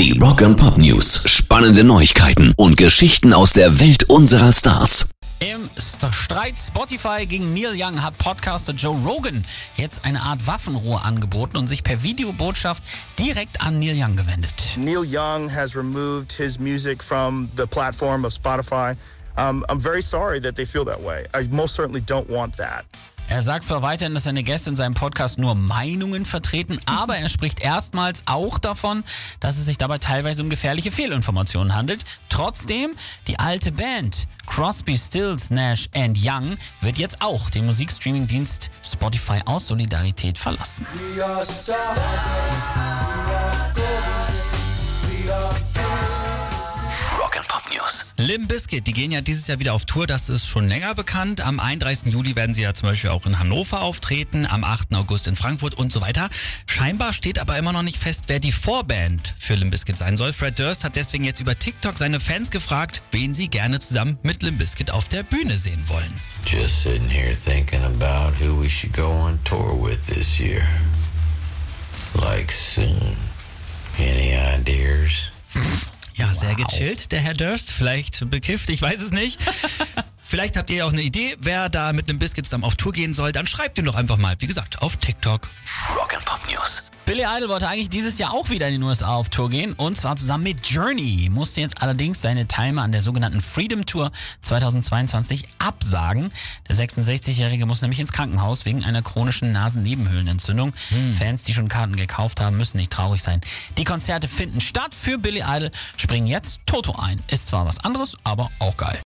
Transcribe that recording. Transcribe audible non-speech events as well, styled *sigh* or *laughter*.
Die Rock and Pop News. Spannende Neuigkeiten und Geschichten aus der Welt unserer Stars. Im Streit Spotify gegen Neil Young hat Podcaster Joe Rogan jetzt eine Art Waffenruhe angeboten und sich per Videobotschaft direkt an Neil Young gewendet. Neil Young has removed his music from the platform of Spotify. Um, I'm very sorry that they feel that way. I most certainly don't want that. Er sagt zwar weiterhin, dass seine Gäste in seinem Podcast nur Meinungen vertreten, *laughs* aber er spricht erstmals auch davon, dass es sich dabei teilweise um gefährliche Fehlinformationen handelt. Trotzdem, die alte Band Crosby, Stills, Nash and Young wird jetzt auch den Musikstreaming-Dienst Spotify aus Solidarität verlassen. Limp Bizkit, die gehen ja dieses Jahr wieder auf Tour, das ist schon länger bekannt. Am 31. Juli werden sie ja zum Beispiel auch in Hannover auftreten, am 8. August in Frankfurt und so weiter. Scheinbar steht aber immer noch nicht fest, wer die Vorband für Limp Bizkit sein soll. Fred Durst hat deswegen jetzt über TikTok seine Fans gefragt, wen sie gerne zusammen mit Limp Bizkit auf der Bühne sehen wollen. Just sitting here thinking about who we should go on tour with this year. Sehr gechillt, der Herr Durst. Vielleicht bekifft, ich weiß es nicht. *laughs* Vielleicht habt ihr auch eine Idee, wer da mit einem Biscuit zusammen auf Tour gehen soll. Dann schreibt ihm doch einfach mal, wie gesagt, auf TikTok. Rock and Pop News. Billy Idol wollte eigentlich dieses Jahr auch wieder in den USA auf Tour gehen und zwar zusammen mit Journey. Musste jetzt allerdings seine Teilnahme an der sogenannten Freedom Tour 2022 absagen. Der 66-Jährige muss nämlich ins Krankenhaus wegen einer chronischen Nasennebenhöhlenentzündung. Fans, die schon Karten gekauft haben, müssen nicht traurig sein. Die Konzerte finden statt für Billy Idol, springen jetzt Toto ein. Ist zwar was anderes, aber auch geil.